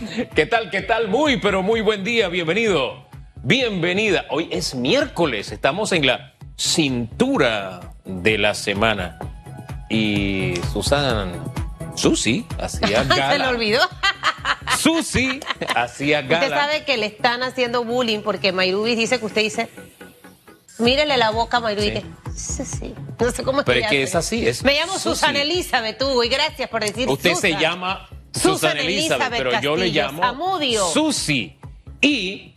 ¿Qué tal? ¿Qué tal? Muy, pero muy buen día. Bienvenido. Bienvenida. Hoy es miércoles. Estamos en la cintura de la semana. Y Susan, Susi, hacía gala. Se lo olvidó. Susi hacía gala. Usted sabe que le están haciendo bullying porque Mayrubis dice que usted dice, mírele la boca a Mayrubis. Sí. Sí, sí. No sé cómo Pero es que es así, es Me llamo Susi. Susana Elizabeth, tú, y gracias por decir Usted se Susan. llama Susan Susan Elizabeth, Elizabeth pero yo le llamo Zamudio. Susi. Y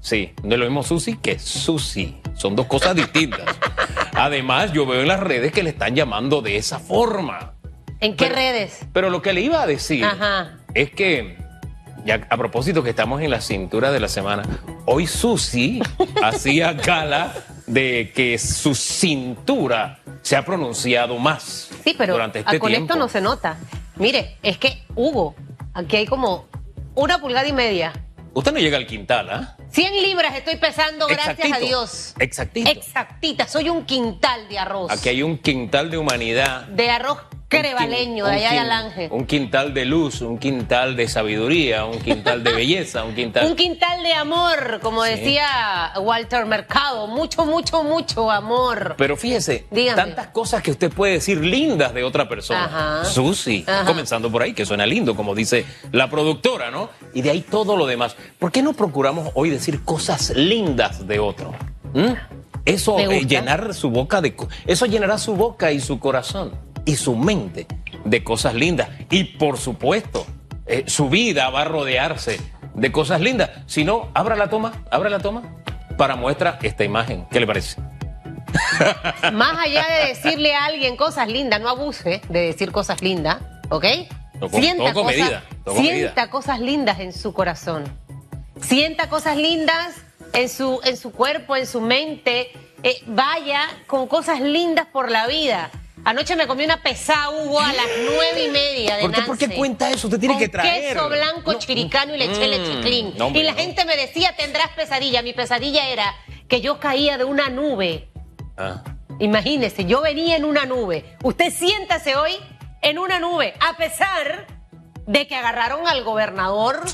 sí, no es lo mismo Susi que Susi. Son dos cosas distintas. Además, yo veo en las redes que le están llamando de esa forma. ¿En qué Pero- redes? Pero lo que le iba a decir Ajá. es que, ya a propósito que estamos en la cintura de la semana, hoy Susi hacía gala de que su cintura se ha pronunciado más Sí, pero durante este con tiempo. esto no se nota. Mire, es que Hugo, aquí hay como una pulgada y media. Usted no llega al quintal, ¿ah? 100 libras estoy pesando, gracias a Dios. Exactito. Exactita, soy un quintal de arroz. Aquí hay un quintal de humanidad. De arroz crevaleño, de allá de Alange. Un quintal de luz, un quintal de sabiduría, un quintal de belleza, un quintal. Un quintal de amor, como Sí. decía Walter Mercado. Mucho, mucho, mucho amor. Pero fíjese, Dígame. tantas cosas que usted puede decir lindas de otra persona. Ajá. Susi, Ajá. comenzando por ahí, que suena lindo, como dice la productora, ¿no? Y de ahí todo lo demás. ¿Por qué no procuramos hoy decir cosas lindas de otro? ¿Mm? Eso eh, llenar su boca de eso llenará su boca y su corazón y su mente de cosas lindas y por supuesto eh, su vida va a rodearse de cosas lindas. Si no, abra la toma, abra la toma para muestra esta imagen. ¿Qué le parece? Más allá de decirle a alguien cosas lindas, no abuse de decir cosas lindas, ¿ok? Medida, todo con sienta medida. cosas lindas en su corazón. Sienta cosas lindas en su, en su cuerpo, en su mente. Eh, vaya con cosas lindas por la vida. Anoche me comí una pesada, Hugo, a las nueve y media de ¿Por qué, por qué cuenta eso? Usted tiene Con que traer. queso blanco No, chiricano y leche mm, no, hombre, y la no. gente me decía, tendrás pesadilla. Mi pesadilla era que yo caía de una nube. Ah. Imagínese, yo venía en una nube. Usted siéntase hoy en una nube, a pesar de que agarraron al gobernador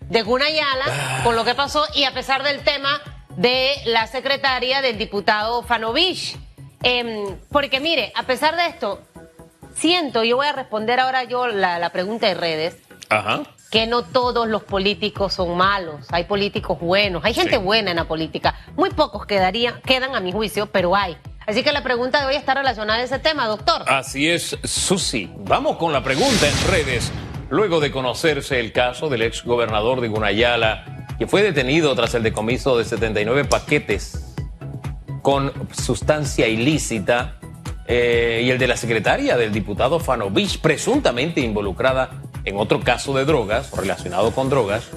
de Gunayala con lo que pasó y a pesar del tema de la secretaria del diputado Fanovich. Em, porque mire, a pesar de esto, siento, yo voy a responder ahora yo la, la pregunta de redes, Ajá. que no todos los políticos son malos, hay políticos buenos, hay gente Sí. buena en la política, muy pocos quedarían, quedan a mi juicio, pero hay. Así que la pregunta de hoy está relacionada a ese tema, doctor. Así es, Susi. Vamos con la pregunta en redes. Luego de conocerse el caso del ex gobernador de Gunayala, que fue detenido tras el decomiso de 79 paquetes con sustancia ilícita, eh, y el de la secretaria del diputado Fanovich, presuntamente involucrada en otro caso de drogas, relacionado con drogas,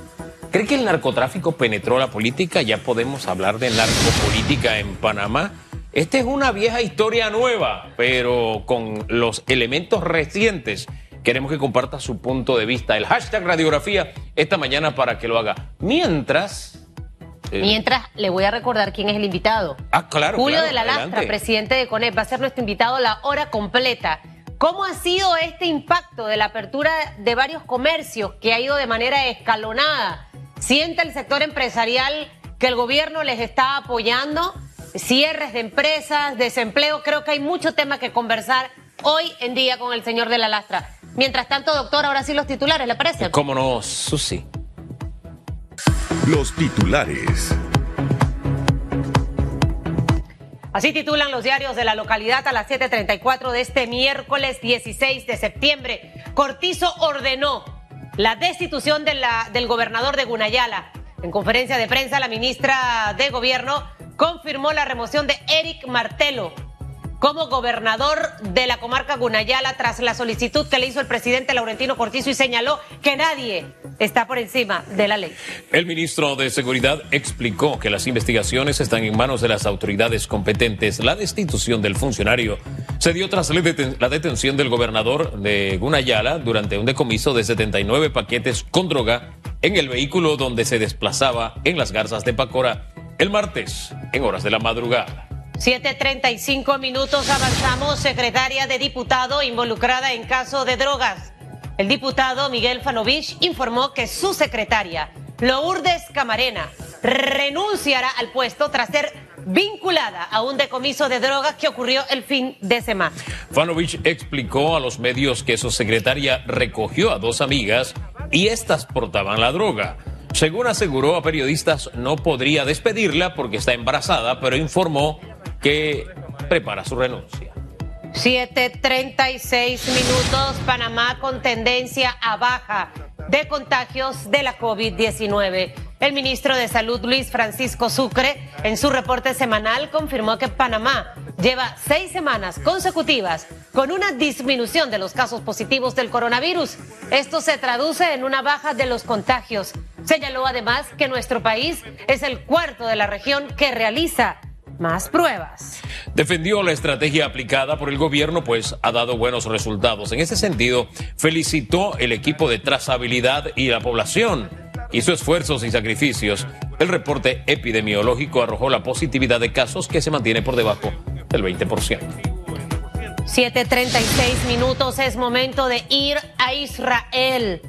¿cree que el narcotráfico penetró la política? ¿Ya podemos hablar de narcopolítica en Panamá? Esta es una vieja historia nueva, pero con los elementos recientes. Queremos que comparta su punto de vista. El hashtag radiografía esta mañana para que lo haga. Mientras... eh, Mientras le voy a recordar quién es el invitado. Ah, claro, Julio claro, de la Lastra, adelante. presidente de CONEP, va a ser nuestro invitado a la hora completa. ¿Cómo ha sido este impacto de la apertura de varios comercios que ha ido de manera escalonada? ¿Siente el sector empresarial que el gobierno les está apoyando? Cierres de empresas, desempleo, creo que hay mucho tema que conversar hoy en día con el señor de la Lastra. Mientras tanto, doctor, ahora sí los titulares, ¿le parece? ¿Cómo no, Susi? Los titulares. Así titulan los diarios de la localidad a las 7.34 de este miércoles 16 de septiembre. Cortizo ordenó la destitución del gobernador de Gunayala. En conferencia de prensa, la ministra de Gobierno confirmó la remoción de Eric Martelo como gobernador de la comarca Gunayala tras la solicitud que le hizo el presidente Laurentino Cortizo y señaló que nadie está por encima de la ley. El ministro de Seguridad explicó que las investigaciones están en manos de las autoridades competentes. La destitución del funcionario se dio tras la deten- la detención del gobernador de Gunayala durante un decomiso de 79 paquetes con droga en el vehículo donde se desplazaba en las garzas de Pacora el martes en horas de la madrugada. 7.35 minutos avanzamos. Secretaria de diputado involucrada en caso de drogas. El diputado Miguel Fanovich informó que su secretaria, Lourdes Camarena, renunciará al puesto tras ser vinculada a un decomiso de drogas que ocurrió el fin de semana. Fanovich explicó a los medios que su secretaria recogió a dos amigas y estas portaban la droga. Según aseguró a periodistas, no podría despedirla porque está embarazada, pero informó que prepara su renuncia. 7.36 minutos, Panamá con tendencia a baja de contagios de la COVID-19. El ministro de Salud, Luis Francisco Sucre, en su reporte semanal confirmó que Panamá lleva seis semanas consecutivas con una disminución de los casos positivos del coronavirus. Esto se traduce en una baja de los contagios. Señaló además que nuestro país es el cuarto de la región que realiza más pruebas. Defendió la estrategia aplicada por el gobierno, pues ha dado buenos resultados. En ese sentido, felicitó el equipo de trazabilidad y la población. Hizo esfuerzos y sacrificios. El reporte epidemiológico arrojó la positividad de casos que se mantiene por debajo del 20%. 7.36 minutos es momento de ir a Israel.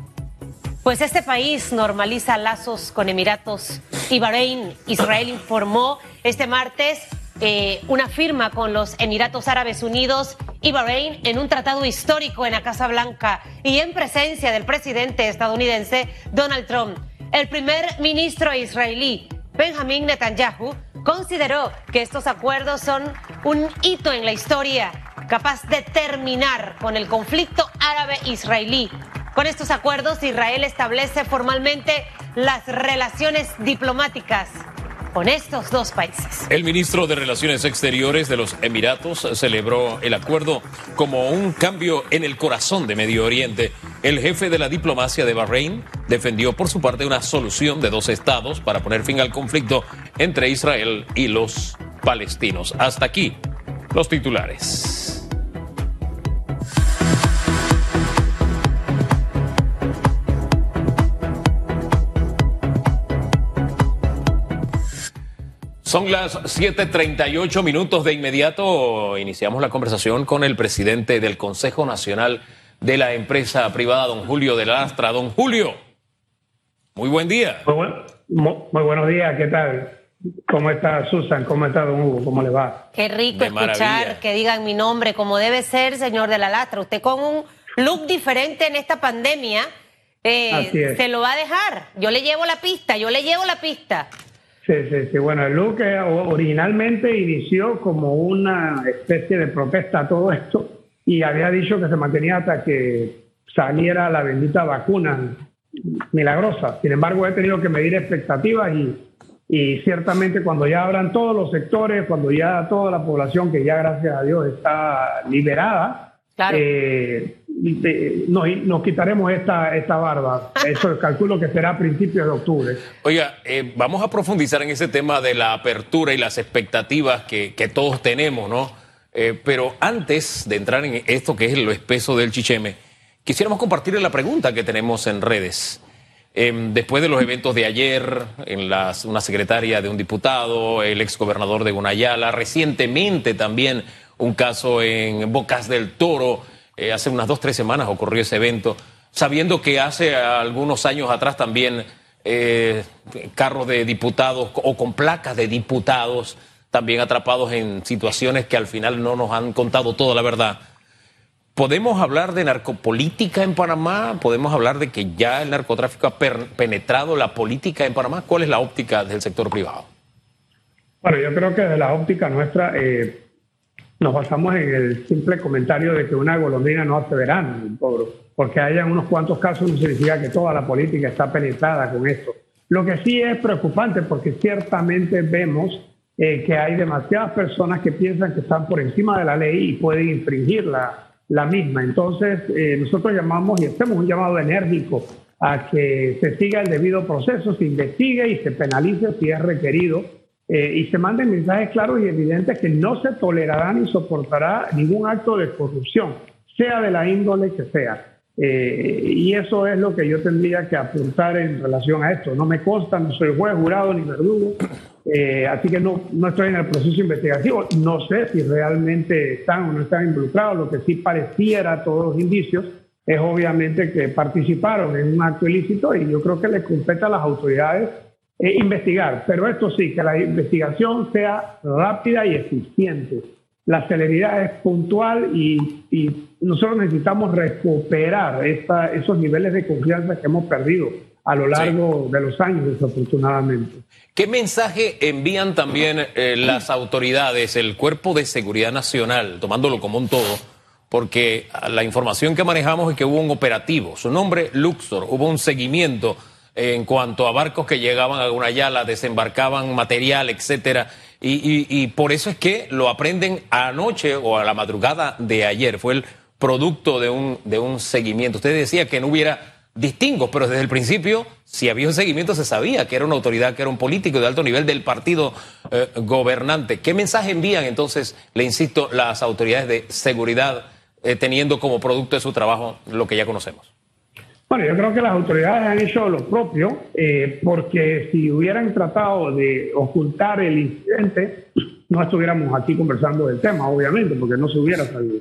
Pues este país normaliza lazos con Emiratos y Bahrein. Israel informó este martes eh, una firma con los Emiratos Árabes Unidos y Bahrein en un tratado histórico en la Casa Blanca y en presencia del presidente estadounidense Donald Trump. El primer ministro israelí, Benjamin Netanyahu, consideró que estos acuerdos son un hito en la historia capaz de terminar con el conflicto árabe-israelí con estos acuerdos, Israel establece formalmente las relaciones diplomáticas con estos dos países. El ministro de Relaciones Exteriores de los Emiratos celebró el acuerdo como un cambio en el corazón de Medio Oriente. El jefe de la diplomacia de Bahrein defendió por su parte una solución de dos estados para poner fin al conflicto entre Israel y los palestinos. Hasta aquí los titulares. Son las 7:38 minutos. De inmediato iniciamos la conversación con el presidente del Consejo Nacional de la Empresa Privada, don Julio de Lastra. Don Julio, muy buen día. Muy, buenos días, ¿qué tal? ¿Cómo está Susan? ¿Cómo está don Hugo? ¿Cómo le va? Qué rico escuchar que digan mi nombre como debe ser, señor de la Lastra. Usted con un look diferente en esta pandemia, eh, se lo va a dejar. Yo le llevo la pista, yo le llevo la pista. Sí, sí, sí. Bueno, el look originalmente inició como una especie de protesta a todo esto y había dicho que se mantenía hasta que saliera la bendita vacuna milagrosa. Sin embargo, he tenido que medir expectativas y, y ciertamente cuando ya abran todos los sectores, cuando ya toda la población que ya gracias a Dios está liberada, claro. eh, nos, quitaremos esta, esta barba. Eso calculo que será a principios de octubre. Oiga, eh, vamos a profundizar en ese tema de la apertura y las expectativas que, todos tenemos, ¿no? Eh, pero antes de entrar en esto que es lo espeso del chicheme, quisiéramos compartir la pregunta que tenemos en redes. Em, después de los eventos de ayer, en las, una secretaria de un diputado, el exgobernador de Gunayala, recientemente también un caso en Bocas del Toro, eh, hace unas dos, tres semanas ocurrió ese evento, sabiendo que hace algunos años atrás también eh, carros de diputados o con placas de diputados también atrapados en situaciones que al final no nos han contado toda la verdad. ¿Podemos hablar de narcopolítica en Panamá? ¿Podemos hablar de que ya el narcotráfico ha penetrado la política en Panamá? ¿Cuál es la óptica del sector privado? Bueno, yo creo que de la óptica nuestra, eh, nos basamos en el simple comentario de que una golondrina no hace verano, porque haya unos cuantos casos no significa que toda la política está penetrada con esto. Lo que sí es preocupante porque ciertamente vemos eh, que hay demasiadas personas que piensan que están por encima de la ley y pueden infringir la, la misma. Entonces, eh, nosotros llamamos y hacemos un llamado enérgico a que se siga el debido proceso, se investigue y se penalice si es requerido eh, y se manden mensajes claros y evidentes que no se tolerará ni soportará ningún acto de corrupción, sea de la índole que sea. Eh, y eso es lo que yo tendría que apuntar en relación a esto. No me consta, no soy juez, jurado ni verdugo, eh, así que no, no estoy en el proceso investigativo. No sé si realmente están o no están involucrados. Lo que sí pareciera, todos los indicios, es obviamente que participaron en un acto ilícito y yo creo que les compete a las autoridades eh, investigar, pero esto sí, que la investigación sea rápida y eficiente. La celeridad es puntual y, y nosotros necesitamos recuperar esta, esos niveles de confianza que hemos perdido a lo largo de los años, desafortunadamente. ¿Qué mensaje envían también eh, las autoridades, el Cuerpo de Seguridad Nacional, tomándolo como un todo? Porque la información que manejamos es que hubo un operativo, su nombre Luxor, hubo un seguimiento en cuanto a barcos que llegaban a Gunayala, desembarcaban material, etcétera. Y, por eso es que lo aprenden anoche o a la madrugada de ayer. Fue el producto de un, de un seguimiento. Usted decía que no hubiera distingos, pero desde el principio, si había un seguimiento, se sabía que era una autoridad, que era un político de alto nivel del partido eh, gobernante. ¿Qué mensaje envían entonces, le insisto, las autoridades de seguridad eh, teniendo como producto de su trabajo lo que ya conocemos? Bueno, yo creo que las autoridades han hecho lo propio, eh, porque si hubieran tratado de ocultar el incidente, no estuviéramos aquí conversando del tema, obviamente, porque no se hubiera sabido.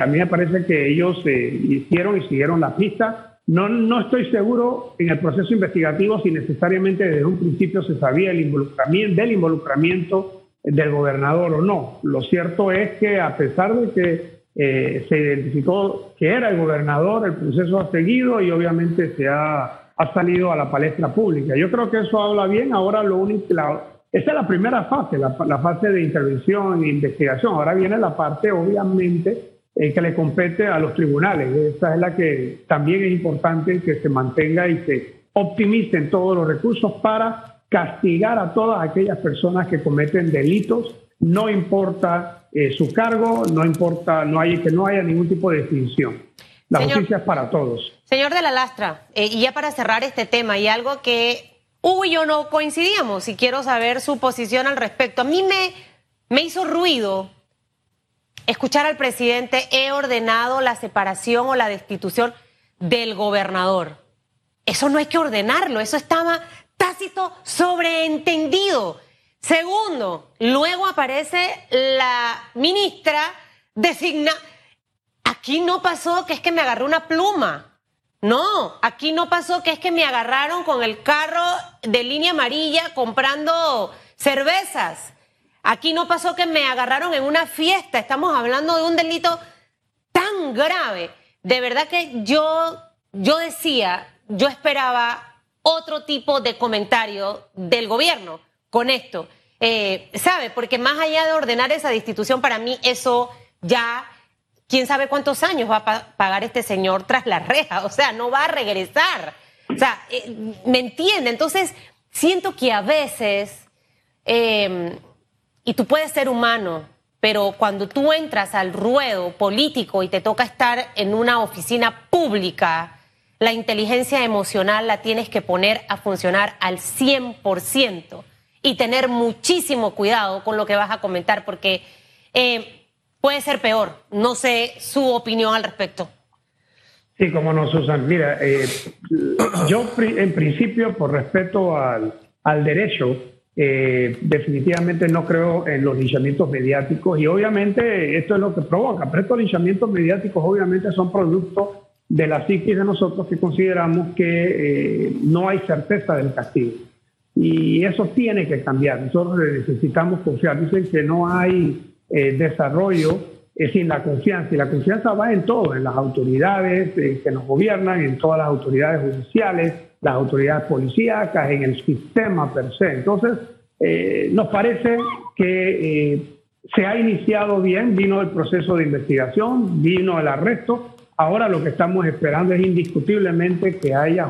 a mí me parece que ellos hicieron y siguieron la pista no, no estoy seguro en el proceso investigativo si necesariamente desde un principio se sabía el involucramiento, del involucramiento del gobernador o no. Lo cierto es que a pesar de que eh, se identificó que era el gobernador, el proceso ha seguido y obviamente se ha, ha salido a la palestra pública. Yo creo que eso habla bien. Ahora lo único, la, es la primera fase, la, la fase de intervención e investigación. Ahora viene la parte, obviamente, eh, que le compete a los tribunales. Esa es la que también es importante que se mantenga y se optimicen todos los recursos para castigar a todas aquellas personas que cometen delitos, no importa eh, su cargo, no importa, no hay que no haya ningún tipo de distinción. La justicia es para todos. Señor de la Lastra, eh, y ya para cerrar este tema, y algo que Hugo y yo no coincidíamos, y quiero saber su posición al respecto. A mí me, me hizo ruido escuchar al presidente, he ordenado la separación o la destitución del gobernador. Eso no hay que ordenarlo, eso estaba tácito sobreentendido. Segundo, luego aparece la ministra designa. Aquí no pasó que es que me agarró una pluma. No, aquí no pasó que es que me agarraron con el carro de línea amarilla comprando cervezas. Aquí no pasó que me agarraron en una fiesta, estamos hablando de un delito tan grave. De verdad que yo, yo decía, yo esperaba otro tipo de comentario del gobierno con esto. Eh, ¿Sabe? Porque más allá de ordenar esa destitución, para mí eso ya, quién sabe cuántos años va a pagar este señor tras la reja. O sea, no va a regresar. O sea, eh, ¿me entiende? Entonces, siento que a veces... Eh, y tú puedes ser humano, pero cuando tú entras al ruedo político y te toca estar en una oficina pública, la inteligencia emocional la tienes que poner a funcionar al 100% y tener muchísimo cuidado con lo que vas a comentar porque eh, puede ser peor. No sé su opinión al respecto. Sí, como no, Susan. Mira, eh, yo en principio, por respeto al, al derecho, eh, definitivamente no creo en los linchamientos mediáticos y obviamente esto es lo que provoca, pero estos linchamientos mediáticos obviamente son producto de la psiquis de nosotros que consideramos que eh, no hay certeza del castigo. Y eso tiene que cambiar. Nosotros necesitamos confiar. Dicen que no hay eh, desarrollo sin la confianza. Y la confianza va en todo, en las autoridades que nos gobiernan, en todas las autoridades judiciales, las autoridades policíacas, en el sistema per se. Entonces, eh, nos parece que eh, se ha iniciado bien, vino el proceso de investigación, vino el arresto. Ahora lo que estamos esperando es indiscutiblemente que haya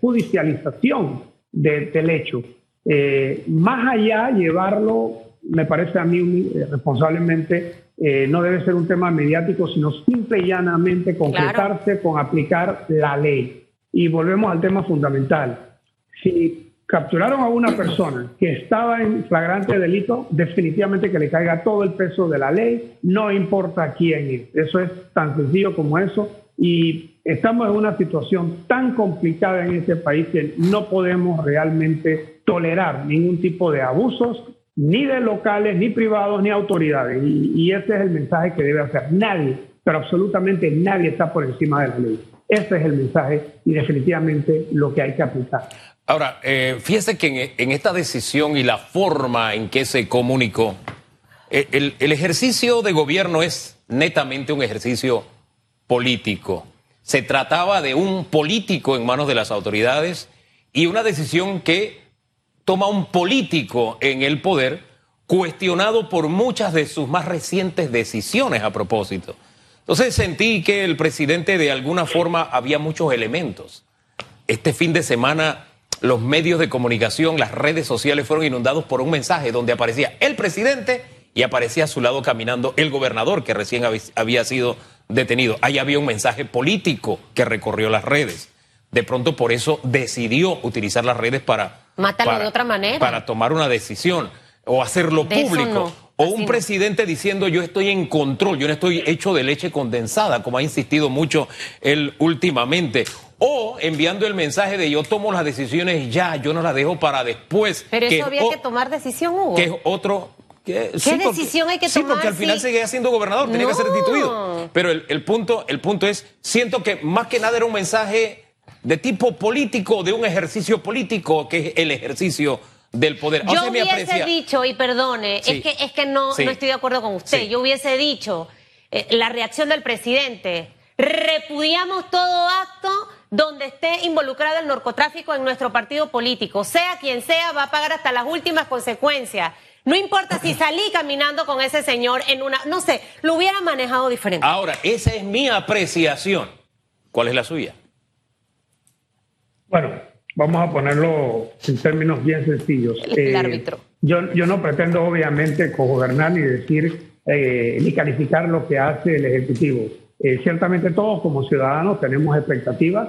judicialización del hecho. Eh, más allá, llevarlo, me parece a mí responsablemente, no debe ser un tema mediático, sino simple y llanamente concretarse con aplicar la ley. Y volvemos al tema fundamental. Si capturaron a una persona que estaba en flagrante delito, definitivamente que le caiga todo el peso de la ley, no importa quién es. Eso es tan sencillo como eso. Y estamos en una situación tan complicada en este país que no podemos realmente tolerar ningún tipo de abusos, ni de locales, ni privados, ni autoridades. Y, y ese es el mensaje que debe hacer. Nadie pero absolutamente nadie está por encima de la ley. Ese es el mensaje y definitivamente lo que hay que aplicar. Ahora, eh, fíjese que en, esta decisión y la forma en que se comunicó, eh, el, el ejercicio de gobierno es netamente un ejercicio político. Se trataba de un político en manos de las autoridades y una decisión que toma un político en el poder cuestionado por muchas de sus más recientes decisiones a propósito. Entonces sentí que el presidente de alguna forma había muchos elementos. Este fin de semana los medios de comunicación, las redes sociales fueron inundados por un mensaje donde aparecía el presidente y aparecía a su lado caminando el gobernador que recién había sido detenido. Ahí había un mensaje político que recorrió las redes. De pronto por eso decidió utilizar las redes para... Matarlo de otra manera. Para tomar una decisión o hacerlo público. O un presidente diciendo yo estoy en control, yo no estoy hecho de leche condensada, como ha insistido mucho él últimamente. O enviando el mensaje de yo tomo las decisiones ya, yo no las dejo para después. Pero eso había que tomar decisión, Hugo. Que es otro, ¿Qué, decisión hay que tomar? Sí, porque al final seguía siendo gobernador, tenía que ser destituido. Pero el, punto, el punto es, siento que más que nada era un mensaje de tipo político, de un ejercicio político, que es el ejercicio del poder. Yo hubiese dicho, y perdone, es que, es que no, no estoy de acuerdo con usted, yo hubiese dicho eh, la reacción del presidente, repudiamos todo acto donde esté involucrado el narcotráfico en nuestro partido político, sea quien sea, va a pagar hasta las últimas consecuencias. No importa si salí caminando con ese señor en una, no sé, lo hubiera manejado diferente. Ahora, esa es mi apreciación. ¿Cuál es la suya? Bueno, vamos a ponerlo en términos bien sencillos. El, eh, árbitro. Yo, yo no pretendo obviamente cogobernar ni decir eh, ni calificar lo que hace el Ejecutivo. Eh, ciertamente todos como ciudadanos tenemos expectativas.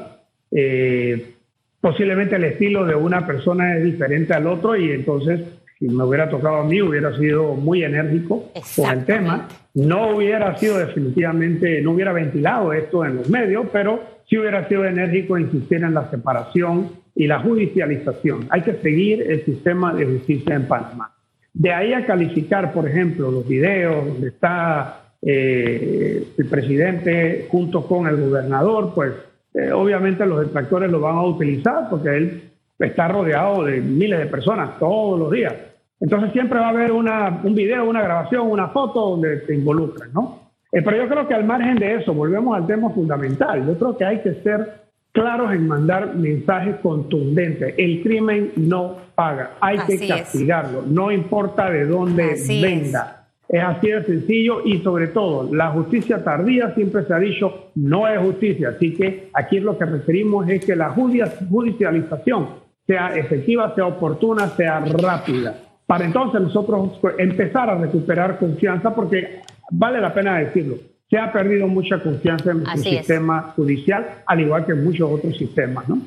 posiblemente el estilo de una persona es diferente al otro y entonces si me hubiera tocado a mí hubiera sido muy enérgico con el tema. No hubiera sido definitivamente, no hubiera ventilado esto en los medios, pero sí hubiera sido enérgico insistir en la separación y la judicialización. Hay que seguir el sistema de justicia en Panamá. De ahí a calificar, por ejemplo, los videos donde está eh, el presidente junto con el gobernador, pues eh, obviamente los detractores lo van a utilizar porque él está rodeado de miles de personas todos los días. Entonces siempre va a haber una, un video, una grabación, una foto donde te involucran, ¿no? Eh, pero yo creo que al margen de eso, volvemos al tema fundamental. Yo creo que hay que ser claros en mandar mensajes contundentes. El crimen no paga, hay que castigarlo, no importa de dónde venga. Es. así de sencillo y sobre todo, la justicia tardía siempre se ha dicho no es justicia. Así que aquí lo que referimos es que la judicialización sea efectiva, sea oportuna, sea rápida. Para entonces nosotros empezar a recuperar confianza porque vale la pena decirlo se ha perdido mucha confianza en nuestro sistema judicial, al igual que en muchos otros sistemas, ¿no?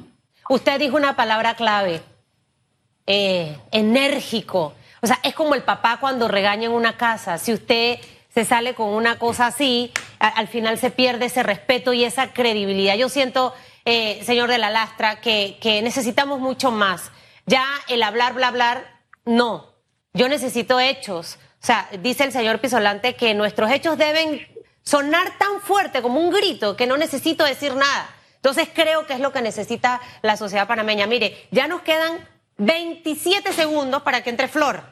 Usted dijo una palabra clave, eh, enérgico. O sea, es como el papá cuando regaña en una casa. Si usted se sale con una cosa así, al final se pierde ese respeto y esa credibilidad. Yo siento, eh, señor de la Lastra, que, que necesitamos mucho más. Ya el hablar, bla, bla, no. Yo necesito hechos. O sea, dice el señor Pisolante que nuestros hechos deben sonar tan fuerte como un grito que no necesito decir nada. Entonces creo que es lo que necesita la sociedad panameña. Mire, ya nos quedan 27 segundos para que entre Flor.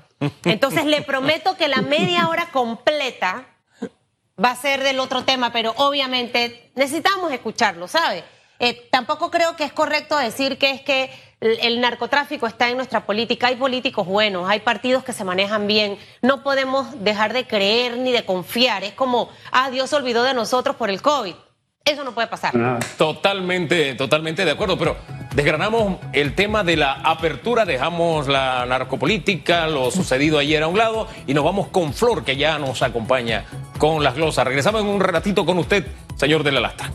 Entonces le prometo que la media hora completa va a ser del otro tema, pero obviamente necesitamos escucharlo, ¿sabe? Eh, tampoco creo que es correcto decir que es que el narcotráfico está en nuestra política. Hay políticos buenos, hay partidos que se manejan bien. No podemos dejar de creer ni de confiar. Es como, ah, Dios se olvidó de nosotros por el COVID. Eso no puede pasar. Totalmente, totalmente de acuerdo, pero desgranamos el tema de la apertura, dejamos la narcopolítica, lo sucedido ayer a un lado y nos vamos con Flor, que ya nos acompaña con las glosas. Regresamos en un ratito con usted, señor de la Lastra.